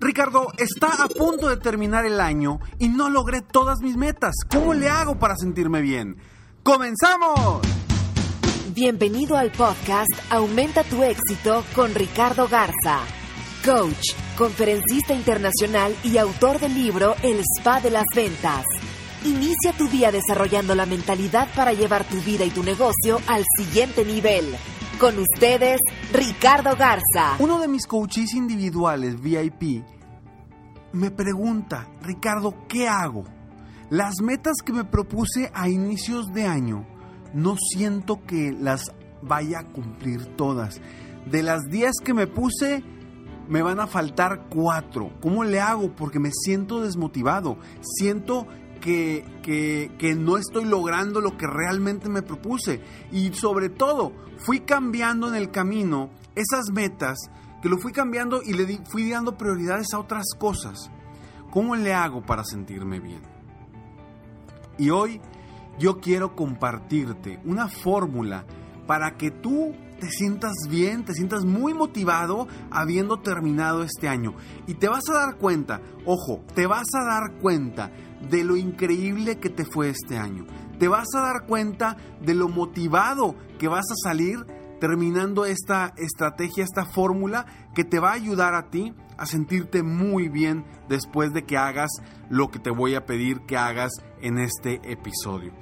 Ricardo, está a punto de terminar el año y no logré todas mis metas. ¿Cómo le hago para sentirme bien? ¡Comenzamos! Bienvenido al podcast Aumenta tu éxito con Ricardo Garza, coach, conferencista internacional y autor del libro El Spa de las Ventas. Inicia tu día desarrollando la mentalidad para llevar tu vida y tu negocio al siguiente nivel. Con ustedes, Ricardo Garza. Uno de mis coaches individuales VIP me pregunta, Ricardo, ¿qué hago? Las metas que me propuse a inicios de año, no siento que las vaya a cumplir todas. De las 10 que me puse, me van a faltar 4. ¿Cómo le hago? Porque me siento desmotivado. Siento que, que, no estoy logrando lo que realmente me propuse. Y sobre todo, fui cambiando en el camino esas metas, que lo fui cambiando y le fui dando prioridades a otras cosas. ¿Cómo le hago para sentirme bien? Y hoy yo quiero compartirte una fórmula para que tú te sientas bien, te sientas muy motivado habiendo terminado este año. Y te vas a dar cuenta, ojo, te vas a dar cuenta de lo increíble que te fue este año. Te vas a dar cuenta de lo motivado que vas a salir terminando esta estrategia, esta fórmula que te va a ayudar a ti a sentirte muy bien después de que hagas lo que te voy a pedir que hagas en este episodio.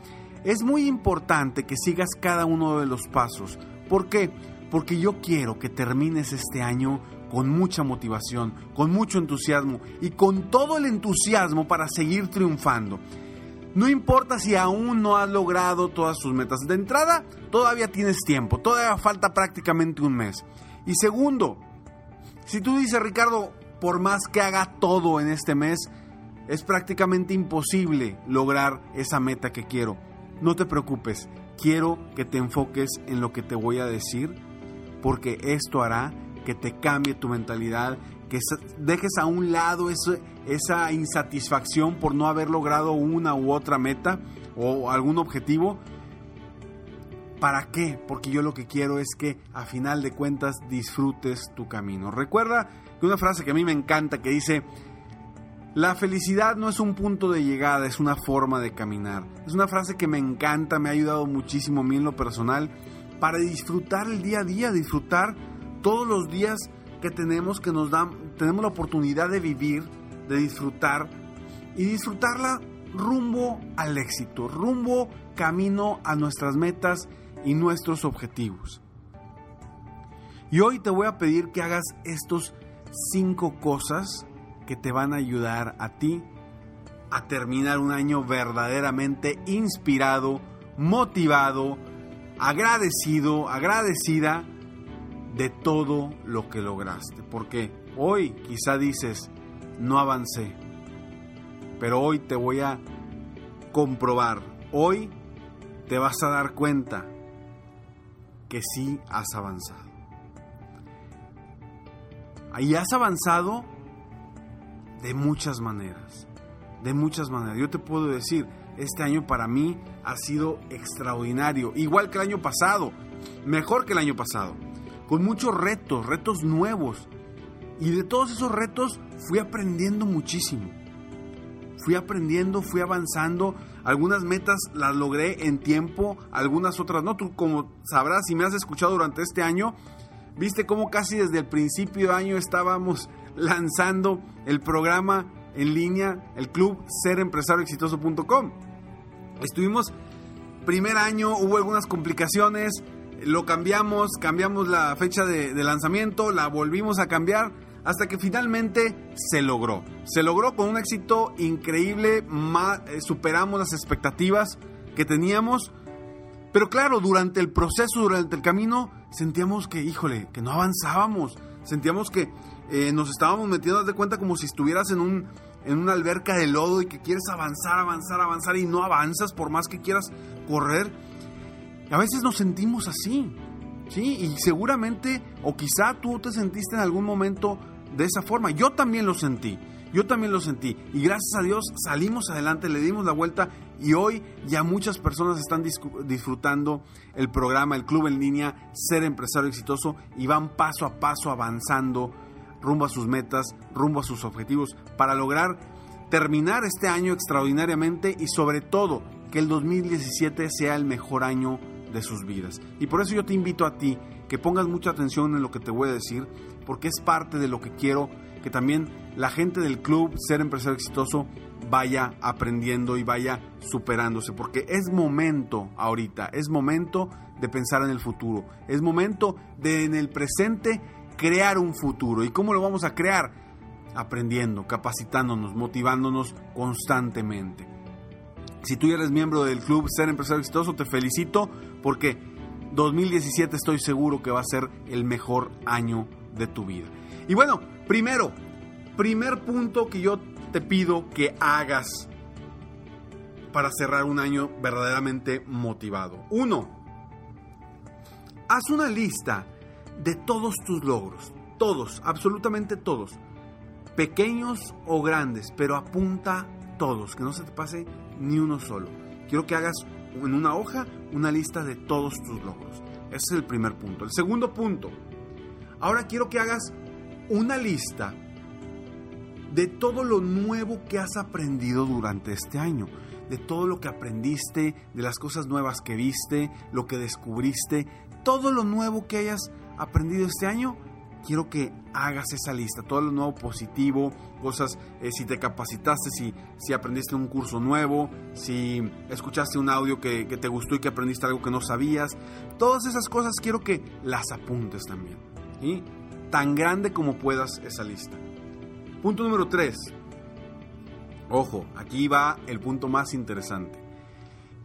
Es muy importante que sigas cada uno de los pasos. ¿Por qué? Porque yo quiero que termines este año con mucha motivación, con mucho entusiasmo y con todo el entusiasmo para seguir triunfando. No importa si aún no has logrado todas tus metas. De entrada, todavía tienes tiempo, todavía falta prácticamente un mes. Y segundo, si tú dices, Ricardo, por más que haga todo en este mes, es prácticamente imposible lograr esa meta que quiero. No te preocupes, quiero que te enfoques en lo que te voy a decir, porque esto hará que te cambie tu mentalidad, que dejes a un lado esa insatisfacción por no haber logrado una u otra meta o algún objetivo. ¿Para qué? Porque yo lo que quiero es que a final de cuentas disfrutes tu camino. Recuerda que una frase que a mí me encanta que dice, la felicidad no es un punto de llegada, es una forma de caminar. Es una frase que me encanta, me ha ayudado muchísimo a mí en lo personal para disfrutar el día a día, disfrutar todos los días que tenemos, que nos dan, tenemos la oportunidad de vivir, de disfrutar y disfrutarla rumbo al éxito, rumbo camino a nuestras metas y nuestros objetivos. Y hoy te voy a pedir que hagas estos cinco cosas que te van a ayudar a ti a terminar un año verdaderamente inspirado, motivado, agradecido, agradecida de todo lo que lograste. Porque hoy quizá dices, no avancé. Pero hoy te voy a comprobar. Hoy te vas a dar cuenta que sí has avanzado. Ahí has avanzado de muchas maneras. De muchas maneras. Yo te puedo decir, este año para mí ha sido extraordinario. Igual que el año pasado. Mejor que el año pasado con muchos retos, retos nuevos. Y de todos esos retos fui aprendiendo muchísimo. Fui aprendiendo, fui avanzando. Algunas metas las logré en tiempo, algunas otras no. Tú como sabrás, si me has escuchado durante este año, viste cómo casi desde el principio de año estábamos lanzando el programa en línea, el club serempresarioexitoso.com. Estuvimos primer año, hubo algunas complicaciones, lo cambiamos, cambiamos la fecha de, lanzamiento, la volvimos a cambiar hasta que finalmente se logró. Se logró con un éxito increíble, eh, superamos las expectativas que teníamos, pero claro, durante el proceso, durante el camino, sentíamos que, híjole, que no avanzábamos, sentíamos que eh, nos estábamos metiendo de cuenta como si estuvieras en un en una alberca de lodo y que quieres avanzar, avanzar, avanzar y no avanzas por más que quieras correr. A veces nos sentimos así, ¿sí? Y seguramente, o quizá tú te sentiste en algún momento de esa forma. Yo también lo sentí, yo también lo sentí. Y gracias a Dios salimos adelante, le dimos la vuelta y hoy ya muchas personas están disfrutando el programa, el club en línea, ser empresario exitoso y van paso a paso avanzando rumbo a sus metas, rumbo a sus objetivos, para lograr terminar este año extraordinariamente y sobre todo que el 2017 sea el mejor año de sus vidas. Y por eso yo te invito a ti que pongas mucha atención en lo que te voy a decir, porque es parte de lo que quiero que también la gente del club Ser Empresario Exitoso vaya aprendiendo y vaya superándose, porque es momento ahorita, es momento de pensar en el futuro, es momento de en el presente crear un futuro. ¿Y cómo lo vamos a crear? Aprendiendo, capacitándonos, motivándonos constantemente. Si tú ya eres miembro del club Ser Empresario Exitoso, te felicito porque 2017 estoy seguro que va a ser el mejor año de tu vida. Y bueno, primero, primer punto que yo te pido que hagas para cerrar un año verdaderamente motivado. Uno, haz una lista de todos tus logros, todos, absolutamente todos, pequeños o grandes, pero apunta todos, que no se te pase ni uno solo. Quiero que hagas en una hoja una lista de todos tus logros. Ese es el primer punto. El segundo punto, ahora quiero que hagas una lista de todo lo nuevo que has aprendido durante este año, de todo lo que aprendiste, de las cosas nuevas que viste, lo que descubriste, todo lo nuevo que hayas aprendido este año, quiero que hagas esa lista, todo lo nuevo positivo, cosas, eh, si te capacitaste, si, si aprendiste un curso nuevo, si escuchaste un audio que, te gustó y que aprendiste algo que no sabías, todas esas cosas quiero que las apuntes también. y Tan grande como puedas esa lista. Punto número 3. Ojo, aquí va el punto más interesante.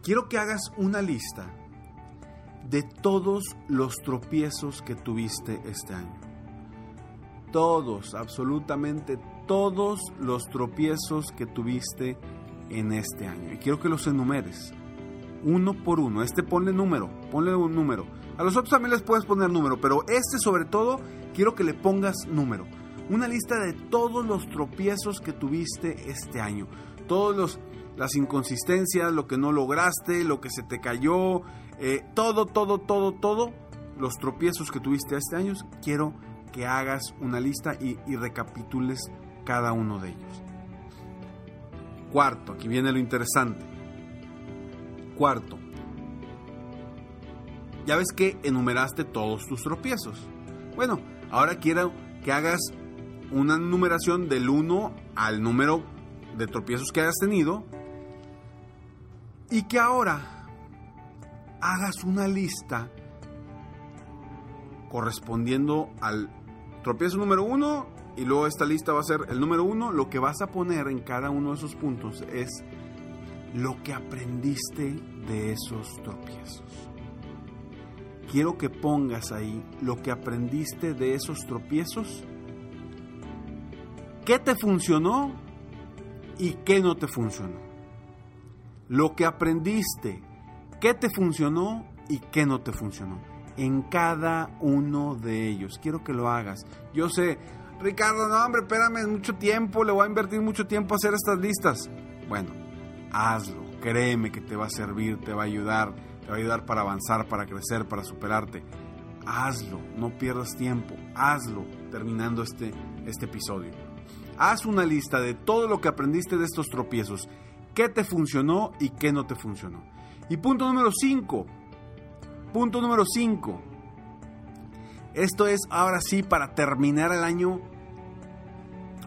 Quiero que hagas una lista de todos los tropiezos que tuviste este año. Todos, absolutamente todos los tropiezos que tuviste en este año. Y quiero que los enumeres. Uno por uno. Este ponle número. Ponle un número. A los otros también les puedes poner número. Pero este sobre todo quiero que le pongas número. Una lista de todos los tropiezos que tuviste este año. Todos los las inconsistencias, lo que no lograste, lo que se te cayó, eh, todo, todo, todo, todo, los tropiezos que tuviste este año, quiero que hagas una lista y, recapitules cada uno de ellos. Cuarto, aquí viene lo interesante. Cuarto, ya ves que enumeraste todos tus tropiezos. Bueno, ahora quiero que hagas una numeración del 1 al número de tropiezos que hayas tenido y que ahora hagas una lista correspondiendo al tropiezo número uno y luego esta lista va a ser el número uno. Lo que vas a poner en cada uno de esos puntos es lo que aprendiste de esos tropiezos. Quiero que pongas ahí lo que aprendiste de esos tropiezos, qué te funcionó y qué no te funcionó lo que aprendiste, qué te funcionó y qué no te funcionó. En cada uno de ellos. Quiero que lo hagas. Yo sé, Ricardo, no, hombre, espérame, es mucho tiempo, le voy a invertir mucho tiempo a hacer estas listas. Bueno, hazlo, créeme que te va a servir, te va a ayudar, te va a ayudar para avanzar, para crecer, para superarte. Hazlo, no pierdas tiempo, hazlo terminando este, este episodio. Haz una lista de todo lo que aprendiste de estos tropiezos qué te funcionó y qué no te funcionó. Y punto número 5. Punto número 5. Esto es ahora sí para terminar el año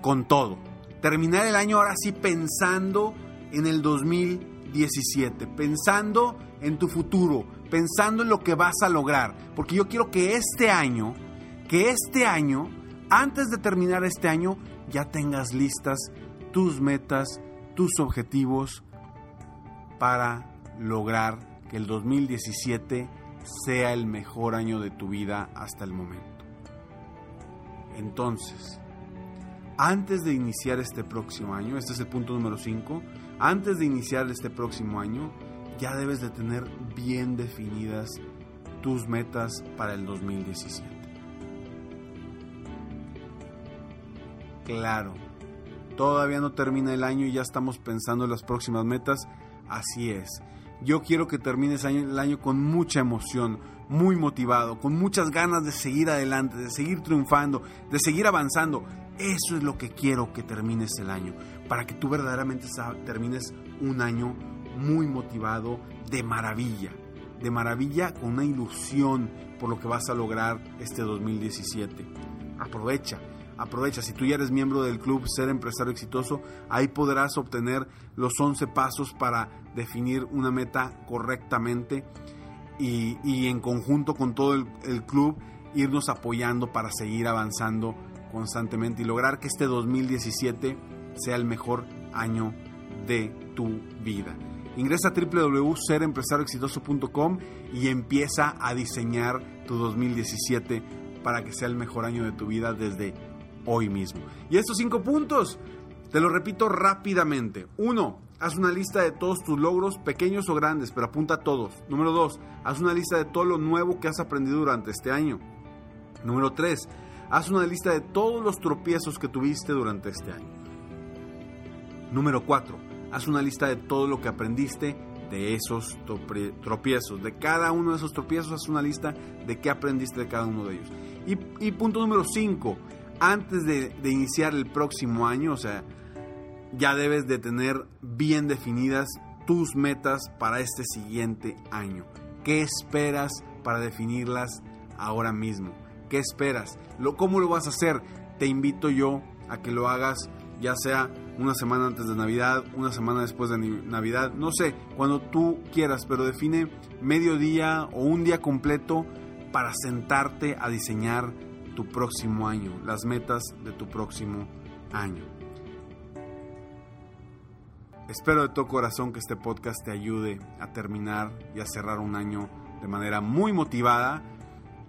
con todo. Terminar el año ahora sí pensando en el 2017, pensando en tu futuro, pensando en lo que vas a lograr. Porque yo quiero que este año, que este año, antes de terminar este año, ya tengas listas tus metas, tus objetivos para lograr que el 2017 sea el mejor año de tu vida hasta el momento. Entonces, antes de iniciar este próximo año, este es el punto número 5, antes de iniciar este próximo año, ya debes de tener bien definidas tus metas para el 2017. Claro, todavía no termina el año y ya estamos pensando en las próximas metas. Así es. Yo quiero que termines el año con mucha emoción, muy motivado, con muchas ganas de seguir adelante, de seguir triunfando, de seguir avanzando. Eso es lo que quiero que termines el año, para que tú verdaderamente termines un año muy motivado, de maravilla, de maravilla con una ilusión por lo que vas a lograr este 2017. Aprovecha, Aprovecha, si tú ya eres miembro del club Ser Empresario Exitoso, ahí podrás obtener los 11 pasos para definir una meta correctamente y, en conjunto con todo el, el club irnos apoyando para seguir avanzando constantemente y lograr que este 2017 sea el mejor año de tu vida. Ingresa a www.serempresarioexitoso.com y empieza a diseñar tu 2017 para que sea el mejor año de tu vida desde hoy mismo. Y estos cinco puntos, te lo repito rápidamente. Uno, haz una lista de todos tus logros, pequeños o grandes, pero apunta a todos. Número dos, haz una lista de todo lo nuevo que has aprendido durante este año. Número tres, haz una lista de todos los tropiezos que tuviste durante este año. Número cuatro, haz una lista de todo lo que aprendiste de esos tropiezos. De cada uno de esos tropiezos, haz una lista de qué aprendiste de cada uno de ellos. Y, y punto número cinco, antes de, iniciar el próximo año, o sea, ya debes de tener bien definidas tus metas para este siguiente año. ¿Qué esperas para definirlas ahora mismo? ¿Qué esperas? Lo, ¿Cómo lo vas a hacer? Te invito yo a que lo hagas ya sea una semana antes de Navidad, una semana después de Navidad, no sé, cuando tú quieras, pero define medio día o un día completo para sentarte a diseñar tu próximo año, las metas de tu próximo año. Espero de todo corazón que este podcast te ayude a terminar y a cerrar un año de manera muy motivada,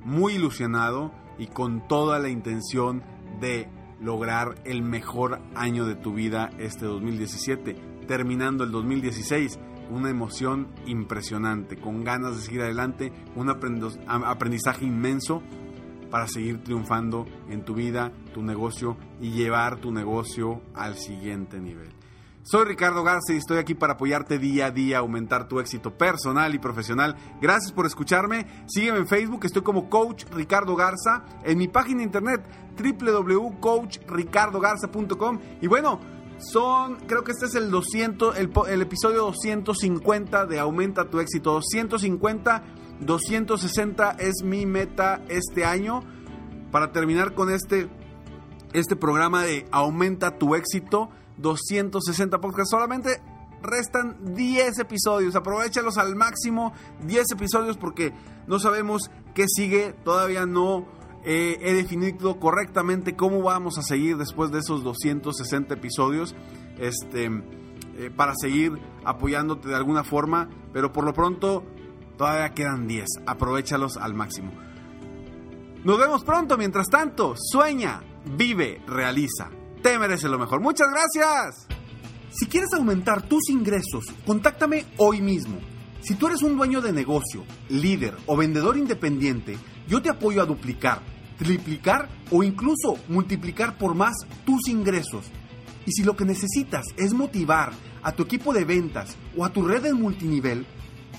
muy ilusionado y con toda la intención de lograr el mejor año de tu vida este 2017, terminando el 2016 con una emoción impresionante, con ganas de seguir adelante, un aprendizaje inmenso para seguir triunfando en tu vida, tu negocio y llevar tu negocio al siguiente nivel. Soy Ricardo Garza y estoy aquí para apoyarte día a día, aumentar tu éxito personal y profesional. Gracias por escucharme. Sígueme en Facebook, estoy como Coach Ricardo Garza, en mi página de internet www.coachricardogarza.com. Y bueno, son, creo que este es el 200, el, el episodio 250 de Aumenta tu éxito. 250 260 es mi meta este año para terminar con este, este programa de Aumenta tu éxito. 260 podcasts. Solamente restan 10 episodios. Aprovechalos al máximo. 10 episodios porque no sabemos qué sigue. Todavía no eh, he definido correctamente cómo vamos a seguir después de esos 260 episodios. Este, eh, para seguir apoyándote de alguna forma. Pero por lo pronto Todavía quedan 10. Aprovechalos al máximo. Nos vemos pronto. Mientras tanto, sueña, vive, realiza. Te mereces lo mejor. Muchas gracias. Si quieres aumentar tus ingresos, contáctame hoy mismo. Si tú eres un dueño de negocio, líder o vendedor independiente, yo te apoyo a duplicar, triplicar o incluso multiplicar por más tus ingresos. Y si lo que necesitas es motivar a tu equipo de ventas o a tu red de multinivel,